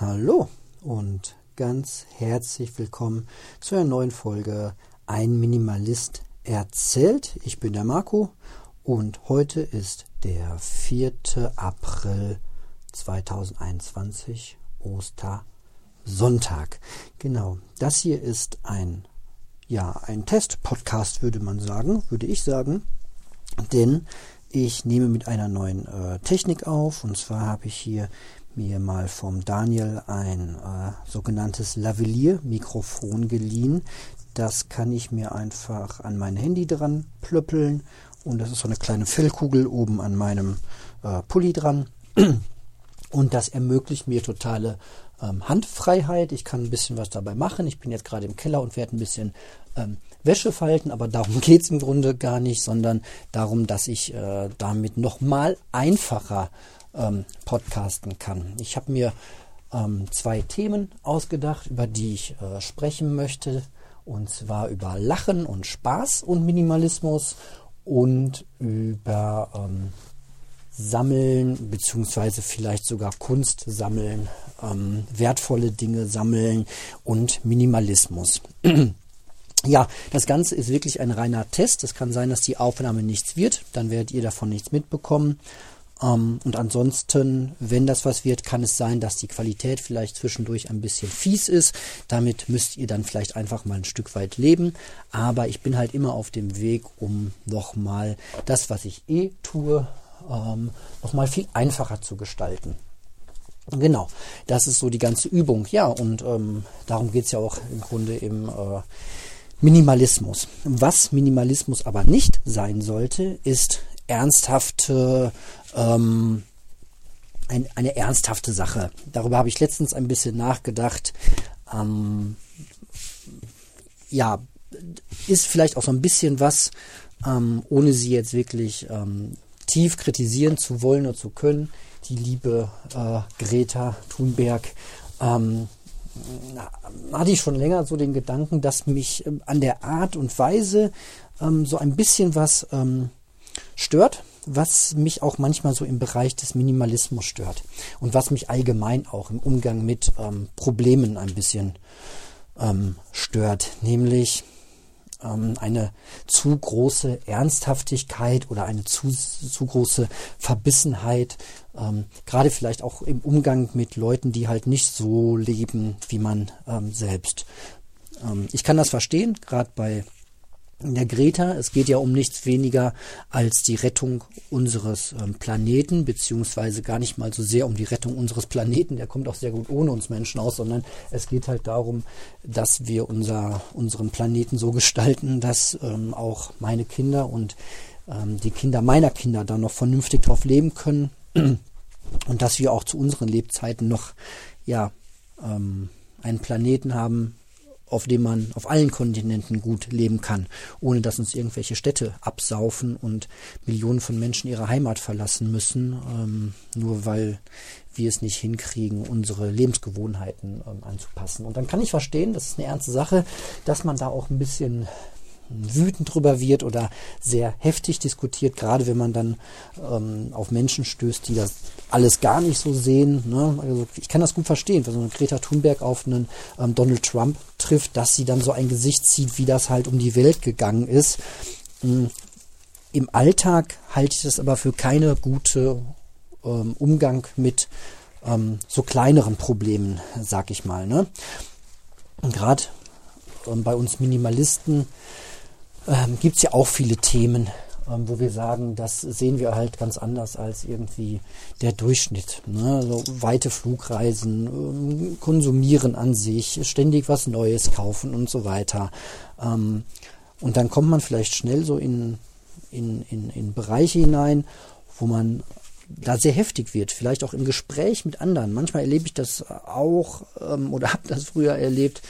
Hallo und ganz herzlich willkommen zu einer neuen Folge Ein Minimalist erzählt. Ich bin der Marco und heute ist der 4. April 2021, Ostersonntag. Genau, das hier ist ein ja, ein Test-Podcast, würde man sagen, würde ich sagen, denn ich nehme mit einer neuen äh, Technik auf und zwar habe ich hier mir mal vom Daniel ein äh, sogenanntes Lavalier-Mikrofon geliehen. Das kann ich mir einfach an mein Handy dran plöppeln und das ist so eine kleine Fellkugel oben an meinem äh, Pulli dran. Und das ermöglicht mir totale ähm, Handfreiheit. Ich kann ein bisschen was dabei machen. Ich bin jetzt gerade im Keller und werde ein bisschen ähm, Wäsche falten, aber darum geht es im Grunde gar nicht, sondern darum, dass ich äh, damit nochmal einfacher ähm, podcasten kann. Ich habe mir ähm, zwei Themen ausgedacht, über die ich äh, sprechen möchte. Und zwar über Lachen und Spaß und Minimalismus und über ähm, Sammeln, beziehungsweise vielleicht sogar Kunst sammeln, ähm, wertvolle Dinge sammeln und Minimalismus. Ja, das Ganze ist wirklich ein reiner Test. Es kann sein, dass die Aufnahme nichts wird. Dann werdet ihr davon nichts mitbekommen. Ähm, und ansonsten, wenn das was wird, kann es sein, dass die Qualität vielleicht zwischendurch ein bisschen fies ist. Damit müsst ihr dann vielleicht einfach mal ein Stück weit leben. Aber ich bin halt immer auf dem Weg, um nochmal das, was ich eh tue, ähm, nochmal viel einfacher zu gestalten. Genau, das ist so die ganze Übung. Ja, und ähm, darum geht es ja auch im Grunde im äh, Minimalismus. Was Minimalismus aber nicht sein sollte, ist ernsthafte, ähm, ein, eine ernsthafte Sache. Darüber habe ich letztens ein bisschen nachgedacht. Ähm, ja, ist vielleicht auch so ein bisschen was, ähm, ohne sie jetzt wirklich ähm, tief kritisieren zu wollen oder zu können. Die liebe äh, Greta Thunberg ähm, hatte ich schon länger so den Gedanken, dass mich ähm, an der Art und Weise ähm, so ein bisschen was ähm, stört, was mich auch manchmal so im Bereich des Minimalismus stört und was mich allgemein auch im Umgang mit ähm, Problemen ein bisschen ähm, stört, nämlich ähm, eine zu große Ernsthaftigkeit oder eine zu, zu große Verbissenheit, ähm, gerade vielleicht auch im Umgang mit Leuten, die halt nicht so leben wie man ähm, selbst. Ähm, ich kann das verstehen, gerade bei der Greta. Es geht ja um nichts weniger als die Rettung unseres ähm, Planeten, beziehungsweise gar nicht mal so sehr um die Rettung unseres Planeten, der kommt auch sehr gut ohne uns Menschen aus, sondern es geht halt darum, dass wir unser, unseren Planeten so gestalten, dass ähm, auch meine Kinder und ähm, die Kinder meiner Kinder da noch vernünftig drauf leben können und dass wir auch zu unseren Lebzeiten noch ja ähm, einen Planeten haben, auf dem man auf allen Kontinenten gut leben kann, ohne dass uns irgendwelche Städte absaufen und Millionen von Menschen ihre Heimat verlassen müssen, ähm, nur weil wir es nicht hinkriegen, unsere Lebensgewohnheiten ähm, anzupassen. Und dann kann ich verstehen, das ist eine ernste Sache, dass man da auch ein bisschen wütend drüber wird oder sehr heftig diskutiert, gerade wenn man dann ähm, auf Menschen stößt, die das alles gar nicht so sehen. Ne? Also ich kann das gut verstehen, wenn so eine Greta Thunberg auf einen ähm, Donald Trump trifft, dass sie dann so ein Gesicht zieht, wie das halt um die Welt gegangen ist. Ähm, Im Alltag halte ich das aber für keine gute ähm, Umgang mit ähm, so kleineren Problemen, sag ich mal. Ne? gerade ähm, bei uns Minimalisten ähm, gibt es ja auch viele Themen, ähm, wo wir sagen, das sehen wir halt ganz anders als irgendwie der Durchschnitt. Ne? Also weite Flugreisen, ähm, konsumieren an sich, ständig was Neues kaufen und so weiter. Ähm, und dann kommt man vielleicht schnell so in, in, in, in Bereiche hinein, wo man da sehr heftig wird, vielleicht auch im Gespräch mit anderen. Manchmal erlebe ich das auch ähm, oder habe das früher erlebt,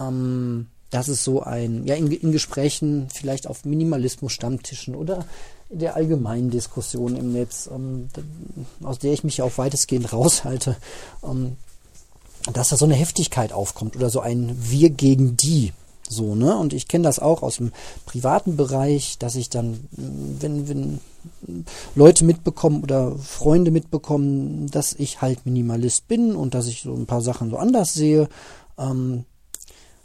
ähm, dass es so ein, ja, in, in Gesprächen, vielleicht auf Minimalismus-Stammtischen oder der allgemeinen Diskussion im Netz, ähm, aus der ich mich auch weitestgehend raushalte, ähm, dass da so eine Heftigkeit aufkommt oder so ein Wir gegen die. So, ne? Und ich kenne das auch aus dem privaten Bereich, dass ich dann, wenn, wenn Leute mitbekommen oder Freunde mitbekommen, dass ich halt Minimalist bin und dass ich so ein paar Sachen so anders sehe, ähm,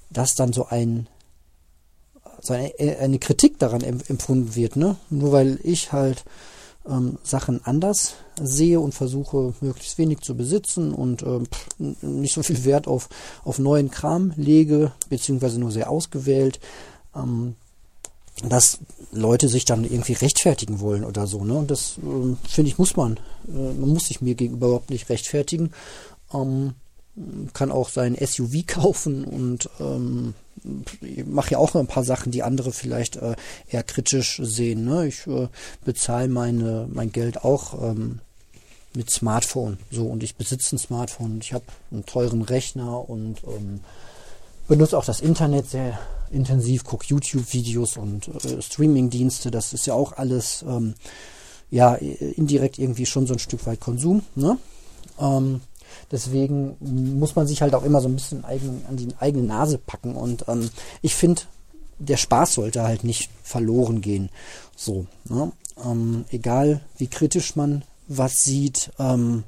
dass dann so ein so eine, eine Kritik daran empfunden wird, ne? Nur weil ich halt ähm, Sachen anders sehe und versuche möglichst wenig zu besitzen und ähm, nicht so viel Wert auf, auf neuen Kram lege, beziehungsweise nur sehr ausgewählt, ähm, dass Leute sich dann irgendwie rechtfertigen wollen oder so. Ne? Und das äh, finde ich, muss man. Äh, man muss sich mir gegenüber überhaupt nicht rechtfertigen. Ähm, kann auch sein SUV kaufen und ähm, mache ja auch ein paar Sachen, die andere vielleicht äh, eher kritisch sehen. Ne? Ich äh, bezahle meine mein Geld auch ähm, mit Smartphone. So und ich besitze ein Smartphone. Ich habe einen teuren Rechner und ähm, benutze auch das Internet sehr intensiv, gucke YouTube-Videos und äh, Streaming-Dienste. Das ist ja auch alles ähm, ja indirekt irgendwie schon so ein Stück weit Konsum. Ne? Ähm, Deswegen muss man sich halt auch immer so ein bisschen eigen, an die eigene Nase packen. Und ähm, ich finde, der Spaß sollte halt nicht verloren gehen. So, ne? ähm, egal wie kritisch man was sieht, ähm,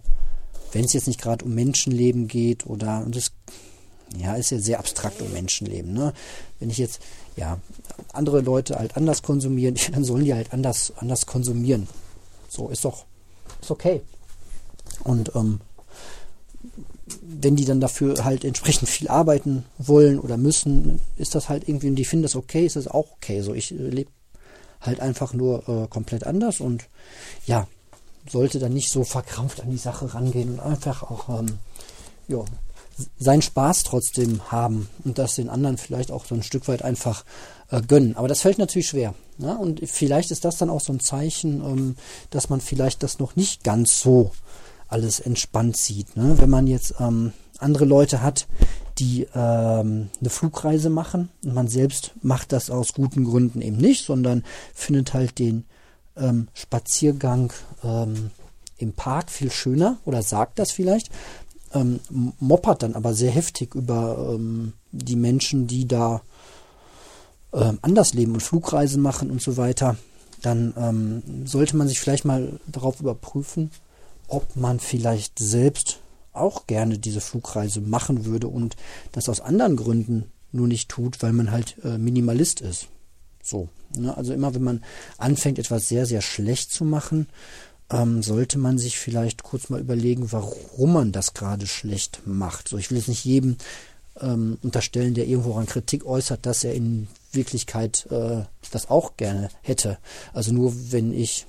wenn es jetzt nicht gerade um Menschenleben geht oder und das ja ist ja sehr abstrakt um Menschenleben. Ne? Wenn ich jetzt ja andere Leute halt anders konsumieren, dann sollen die halt anders anders konsumieren. So ist doch ist okay. Und ähm, wenn die dann dafür halt entsprechend viel arbeiten wollen oder müssen, ist das halt irgendwie, und die finden das okay, ist das auch okay. So, ich äh, lebe halt einfach nur äh, komplett anders und ja, sollte dann nicht so verkrampft an die Sache rangehen und einfach auch ähm, ja, seinen Spaß trotzdem haben und das den anderen vielleicht auch so ein Stück weit einfach äh, gönnen. Aber das fällt natürlich schwer. Ne? Und vielleicht ist das dann auch so ein Zeichen, ähm, dass man vielleicht das noch nicht ganz so alles entspannt sieht. Ne? Wenn man jetzt ähm, andere Leute hat, die ähm, eine Flugreise machen und man selbst macht das aus guten Gründen eben nicht, sondern findet halt den ähm, Spaziergang ähm, im Park viel schöner oder sagt das vielleicht, ähm, moppert dann aber sehr heftig über ähm, die Menschen, die da anders leben und Flugreisen machen und so weiter, dann sollte man sich vielleicht mal darauf überprüfen, ob man vielleicht selbst auch gerne diese Flugreise machen würde und das aus anderen Gründen nur nicht tut, weil man halt äh, Minimalist ist. So. Ne? Also immer wenn man anfängt, etwas sehr, sehr schlecht zu machen, ähm, sollte man sich vielleicht kurz mal überlegen, warum man das gerade schlecht macht. So, ich will jetzt nicht jedem ähm, unterstellen, der irgendwo an Kritik äußert, dass er in Wirklichkeit äh, das auch gerne hätte. Also nur wenn ich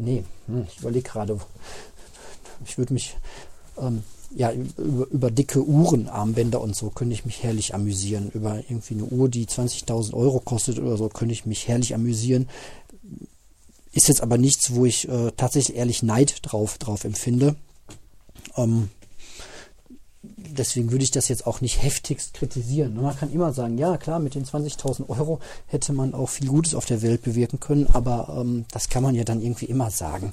Nee, hm, ich überlege gerade, ich würde mich, ähm, ja, über, über, dicke Uhren, Armbänder und so, könnte ich mich herrlich amüsieren. Über irgendwie eine Uhr, die 20.000 Euro kostet oder so, könnte ich mich herrlich amüsieren. Ist jetzt aber nichts, wo ich äh, tatsächlich ehrlich Neid drauf, drauf empfinde. Ähm, deswegen würde ich das jetzt auch nicht heftigst kritisieren. Man kann immer sagen, ja klar, mit den 20.000 Euro hätte man auch viel Gutes auf der Welt bewirken können, aber ähm, das kann man ja dann irgendwie immer sagen.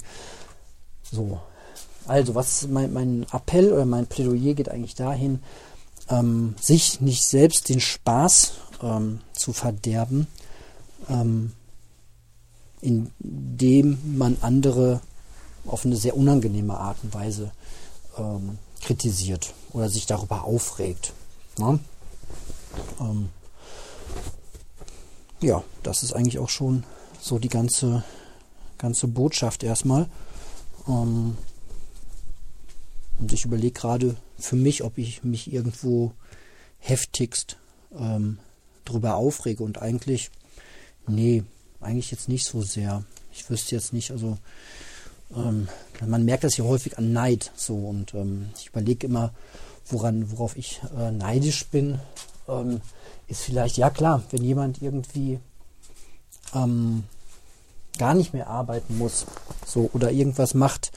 So, also, was mein, mein Appell oder mein Plädoyer geht eigentlich dahin, ähm, sich nicht selbst den Spaß ähm, zu verderben, ähm, indem man andere auf eine sehr unangenehme Art und Weise ähm, kritisiert oder sich darüber aufregt. Ne? Ähm, ja, das ist eigentlich auch schon so die ganze, ganze Botschaft erstmal. Ähm, und ich überlege gerade für mich, ob ich mich irgendwo heftigst ähm, drüber aufrege. Und eigentlich, nee, eigentlich jetzt nicht so sehr. Ich wüsste jetzt nicht, also ähm, man merkt das ja häufig an Neid so und ähm, ich überlege immer, woran, worauf ich äh, neidisch bin, ähm, ist vielleicht, ja klar, wenn jemand irgendwie ähm, gar nicht mehr arbeiten muss, so oder irgendwas macht,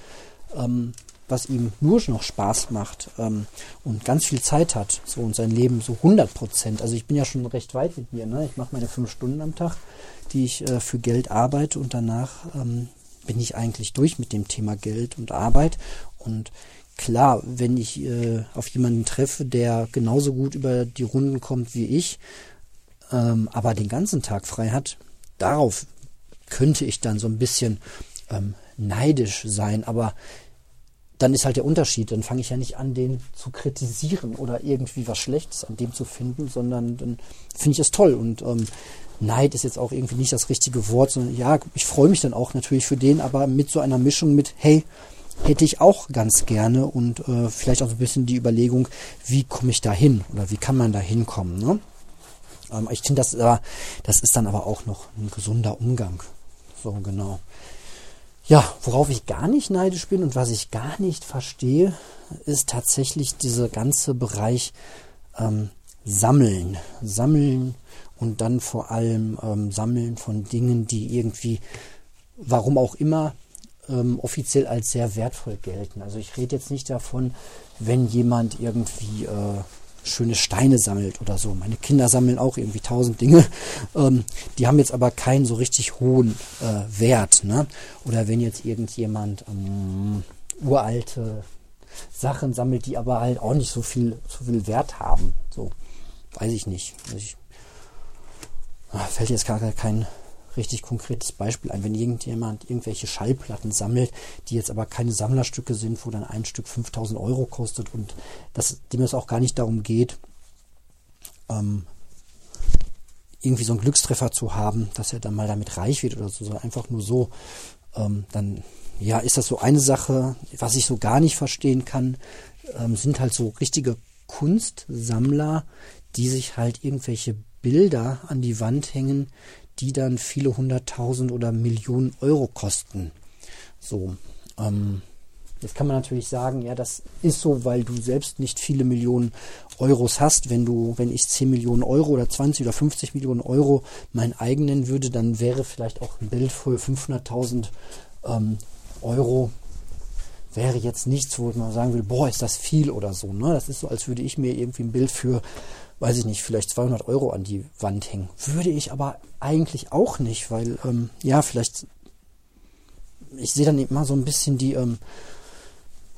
ähm, was ihm nur noch Spaß macht ähm, und ganz viel Zeit hat, so und sein Leben so 100 Prozent. Also ich bin ja schon recht weit mit mir. Ne? Ich mache meine fünf Stunden am Tag, die ich äh, für Geld arbeite und danach ähm, bin ich eigentlich durch mit dem Thema Geld und Arbeit. Und klar, wenn ich äh, auf jemanden treffe, der genauso gut über die Runden kommt wie ich, ähm, aber den ganzen Tag frei hat, darauf könnte ich dann so ein bisschen ähm, neidisch sein, aber dann ist halt der Unterschied. Dann fange ich ja nicht an, den zu kritisieren oder irgendwie was Schlechtes an dem zu finden, sondern dann finde ich es toll. Und ähm, Neid ist jetzt auch irgendwie nicht das richtige Wort, sondern ja, ich freue mich dann auch natürlich für den, aber mit so einer Mischung mit, hey, hätte ich auch ganz gerne und äh, vielleicht auch so ein bisschen die Überlegung, wie komme ich da hin oder wie kann man da hinkommen. Ne? Ähm, ich finde, das, äh, das ist dann aber auch noch ein gesunder Umgang. So, genau. Ja, worauf ich gar nicht neidisch bin und was ich gar nicht verstehe, ist tatsächlich dieser ganze Bereich ähm, Sammeln. Sammeln und dann vor allem ähm, Sammeln von Dingen, die irgendwie, warum auch immer, ähm, offiziell als sehr wertvoll gelten. Also ich rede jetzt nicht davon, wenn jemand irgendwie äh, schöne Steine sammelt oder so. Meine Kinder sammeln auch irgendwie tausend Dinge. Ähm, die haben jetzt aber keinen so richtig hohen äh, Wert. Ne? Oder wenn jetzt irgendjemand ähm, uralte Sachen sammelt, die aber halt auch nicht so viel, so viel Wert haben. So, weiß ich nicht. Also ich, ach, fällt jetzt gar kein richtig konkretes Beispiel ein. Wenn irgendjemand irgendwelche Schallplatten sammelt, die jetzt aber keine Sammlerstücke sind, wo dann ein Stück 5000 Euro kostet und das, dem es auch gar nicht darum geht, ähm, irgendwie so einen Glückstreffer zu haben, dass er dann mal damit reich wird oder so, sondern einfach nur so, ähm, dann ja, ist das so eine Sache, was ich so gar nicht verstehen kann, ähm, sind halt so richtige Kunstsammler, die sich halt irgendwelche Bilder an die Wand hängen, die dann viele hunderttausend oder Millionen Euro kosten. So, ähm, jetzt kann man natürlich sagen, ja, das ist so, weil du selbst nicht viele Millionen Euros hast. Wenn du, wenn ich 10 Millionen Euro oder 20 oder 50 Millionen Euro mein eigen nennen würde, dann wäre vielleicht auch ein Bild für 500.000 ähm, Euro wäre jetzt nichts, wo man sagen will, boah, ist das viel oder so. Ne? Das ist so, als würde ich mir irgendwie ein Bild für weiß ich nicht, vielleicht 200 Euro an die Wand hängen. Würde ich aber eigentlich auch nicht, weil, ähm, ja, vielleicht, ich sehe dann immer so ein bisschen die, ähm,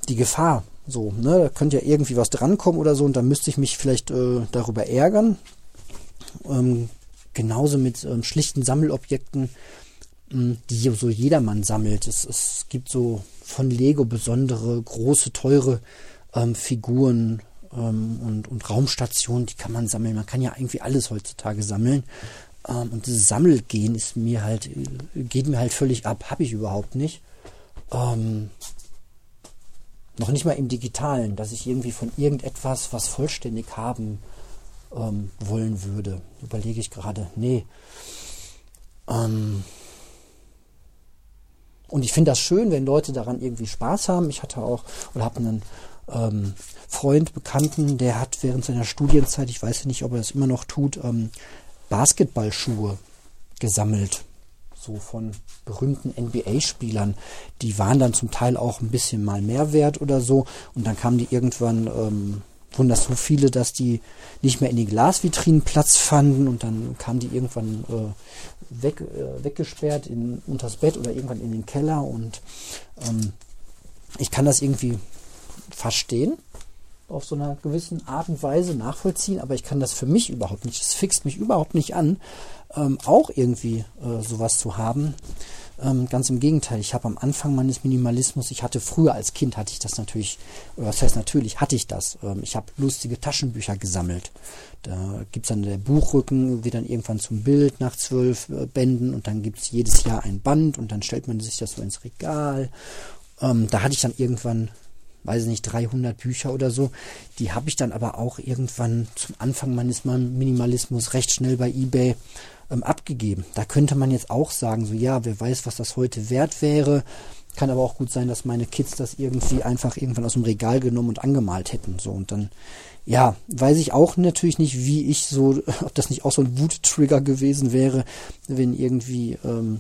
die Gefahr. So, ne, da könnte ja irgendwie was drankommen oder so und dann müsste ich mich vielleicht äh, darüber ärgern. Ähm, genauso mit ähm, schlichten Sammelobjekten, ähm, die so jedermann sammelt. Es, es gibt so von Lego besondere, große, teure ähm, Figuren, ähm, und, und Raumstationen, die kann man sammeln. Man kann ja irgendwie alles heutzutage sammeln. Ähm, und dieses Sammelgehen ist mir halt, geht mir halt völlig ab. Habe ich überhaupt nicht. Ähm, noch nicht mal im Digitalen, dass ich irgendwie von irgendetwas was vollständig haben ähm, wollen würde. Überlege ich gerade. Nee. Ähm, und ich finde das schön, wenn Leute daran irgendwie Spaß haben. Ich hatte auch oder habe einen ähm, Freund, Bekannten, der hat während seiner Studienzeit, ich weiß nicht, ob er das immer noch tut, ähm, Basketballschuhe gesammelt. So von berühmten NBA-Spielern. Die waren dann zum Teil auch ein bisschen mal mehr wert oder so. Und dann kamen die irgendwann, ähm, wurden das so viele, dass die nicht mehr in die Glasvitrinen Platz fanden. Und dann kamen die irgendwann äh, weg, äh, weggesperrt in, unters Bett oder irgendwann in den Keller. Und ähm, ich kann das irgendwie verstehen, auf so einer gewissen Art und Weise nachvollziehen, aber ich kann das für mich überhaupt nicht. Es fixt mich überhaupt nicht an, ähm, auch irgendwie äh, sowas zu haben. Ähm, ganz im Gegenteil, ich habe am Anfang meines Minimalismus, ich hatte früher als Kind, hatte ich das natürlich, oder was heißt natürlich, hatte ich das. Ähm, ich habe lustige Taschenbücher gesammelt. Da gibt es dann der Buchrücken, wird dann irgendwann zum Bild nach zwölf äh, Bänden und dann gibt es jedes Jahr ein Band und dann stellt man sich das so ins Regal. Ähm, da hatte ich dann irgendwann weiß nicht, 300 Bücher oder so. Die habe ich dann aber auch irgendwann zum Anfang meines Minimalismus recht schnell bei eBay ähm, abgegeben. Da könnte man jetzt auch sagen, so ja, wer weiß, was das heute wert wäre. Kann aber auch gut sein, dass meine Kids das irgendwie einfach irgendwann aus dem Regal genommen und angemalt hätten. So und dann, ja, weiß ich auch natürlich nicht, wie ich so, ob das nicht auch so ein Wut-Trigger gewesen wäre, wenn irgendwie ähm,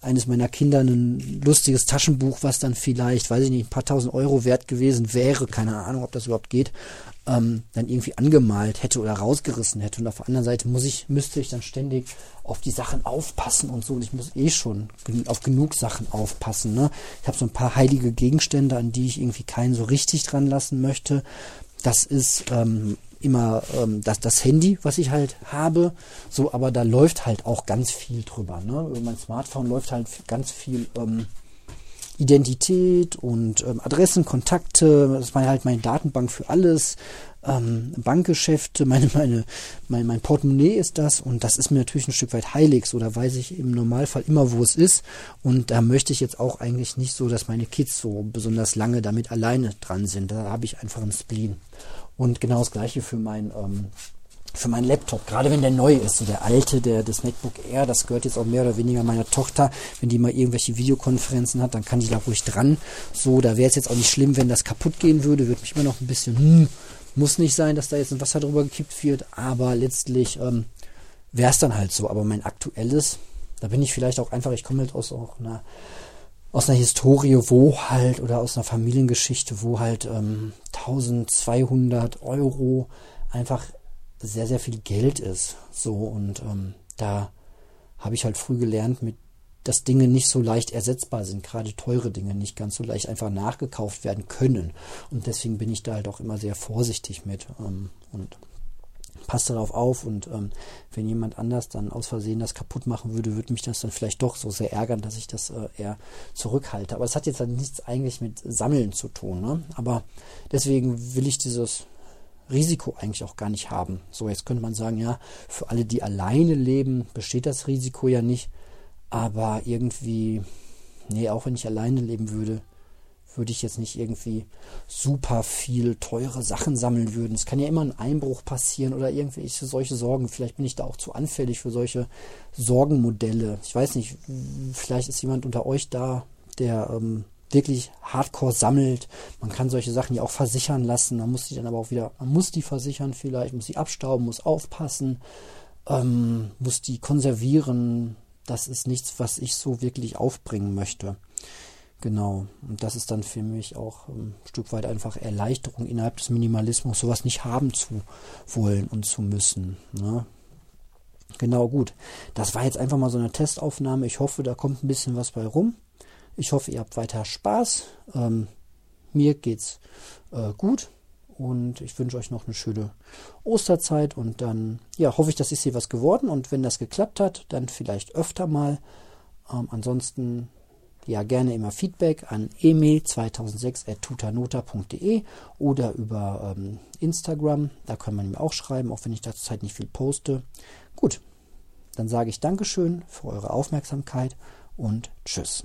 eines meiner Kinder ein lustiges Taschenbuch, was dann vielleicht, weiß ich nicht, ein paar tausend Euro wert gewesen wäre, keine Ahnung, ob das überhaupt geht, ähm, dann irgendwie angemalt hätte oder rausgerissen hätte. Und auf der anderen Seite muss ich, müsste ich dann ständig auf die Sachen aufpassen und so. Und ich muss eh schon auf genug Sachen aufpassen. Ne? Ich habe so ein paar heilige Gegenstände, an die ich irgendwie keinen so richtig dran lassen möchte. Das ist ähm, immer ähm, das, das Handy, was ich halt habe. So, aber da läuft halt auch ganz viel drüber. Ne? Über mein Smartphone läuft halt ganz viel ähm, Identität und ähm, Adressen, Kontakte. Das war halt meine Datenbank für alles ähm, Bankgeschäfte, meine, meine, mein, mein Portemonnaie ist das und das ist mir natürlich ein Stück weit heilig. So, da weiß ich im Normalfall immer, wo es ist. Und da möchte ich jetzt auch eigentlich nicht so, dass meine Kids so besonders lange damit alleine dran sind. Da habe ich einfach einen Spleen. Und genau das gleiche für mein ähm, für meinen Laptop, gerade wenn der neu ist, so der alte, der das MacBook Air, das gehört jetzt auch mehr oder weniger meiner Tochter. Wenn die mal irgendwelche Videokonferenzen hat, dann kann die da ruhig dran. So, da wäre es jetzt auch nicht schlimm, wenn das kaputt gehen würde, würde mich immer noch ein bisschen hm, muss nicht sein, dass da jetzt ein Wasser drüber gekippt wird, aber letztlich ähm, wäre es dann halt so. Aber mein aktuelles, da bin ich vielleicht auch einfach, ich komme halt aus auch einer, aus einer Historie, wo halt, oder aus einer Familiengeschichte, wo halt ähm, 1200 Euro einfach sehr, sehr viel Geld ist. So, und ähm, da habe ich halt früh gelernt, mit dass Dinge nicht so leicht ersetzbar sind, gerade teure Dinge nicht ganz so leicht einfach nachgekauft werden können. Und deswegen bin ich da halt auch immer sehr vorsichtig mit ähm, und passe darauf auf. Und ähm, wenn jemand anders dann aus Versehen das kaputt machen würde, würde mich das dann vielleicht doch so sehr ärgern, dass ich das äh, eher zurückhalte. Aber es hat jetzt halt nichts eigentlich mit Sammeln zu tun. Ne? Aber deswegen will ich dieses Risiko eigentlich auch gar nicht haben. So, jetzt könnte man sagen, ja, für alle, die alleine leben, besteht das Risiko ja nicht. Aber irgendwie, nee, auch wenn ich alleine leben würde, würde ich jetzt nicht irgendwie super viel teure Sachen sammeln würden. Es kann ja immer ein Einbruch passieren oder irgendwelche solche Sorgen. Vielleicht bin ich da auch zu anfällig für solche Sorgenmodelle. Ich weiß nicht, vielleicht ist jemand unter euch da, der ähm, wirklich hardcore sammelt. Man kann solche Sachen ja auch versichern lassen. Man muss die dann aber auch wieder, man muss die versichern vielleicht, muss sie abstauben, muss aufpassen, ähm, muss die konservieren, das ist nichts, was ich so wirklich aufbringen möchte. Genau. Und das ist dann für mich auch ein Stück weit einfach Erleichterung innerhalb des Minimalismus, sowas nicht haben zu wollen und zu müssen. Ne? Genau, gut. Das war jetzt einfach mal so eine Testaufnahme. Ich hoffe, da kommt ein bisschen was bei rum. Ich hoffe, ihr habt weiter Spaß. Ähm, mir geht's äh, gut. Und ich wünsche euch noch eine schöne Osterzeit und dann, ja, hoffe ich, dass ist hier was geworden. Und wenn das geklappt hat, dann vielleicht öfter mal. Ähm, ansonsten, ja, gerne immer Feedback an emil2006.tutanota.de oder über ähm, Instagram. Da kann man mir auch schreiben, auch wenn ich derzeit nicht viel poste. Gut, dann sage ich Dankeschön für eure Aufmerksamkeit und Tschüss.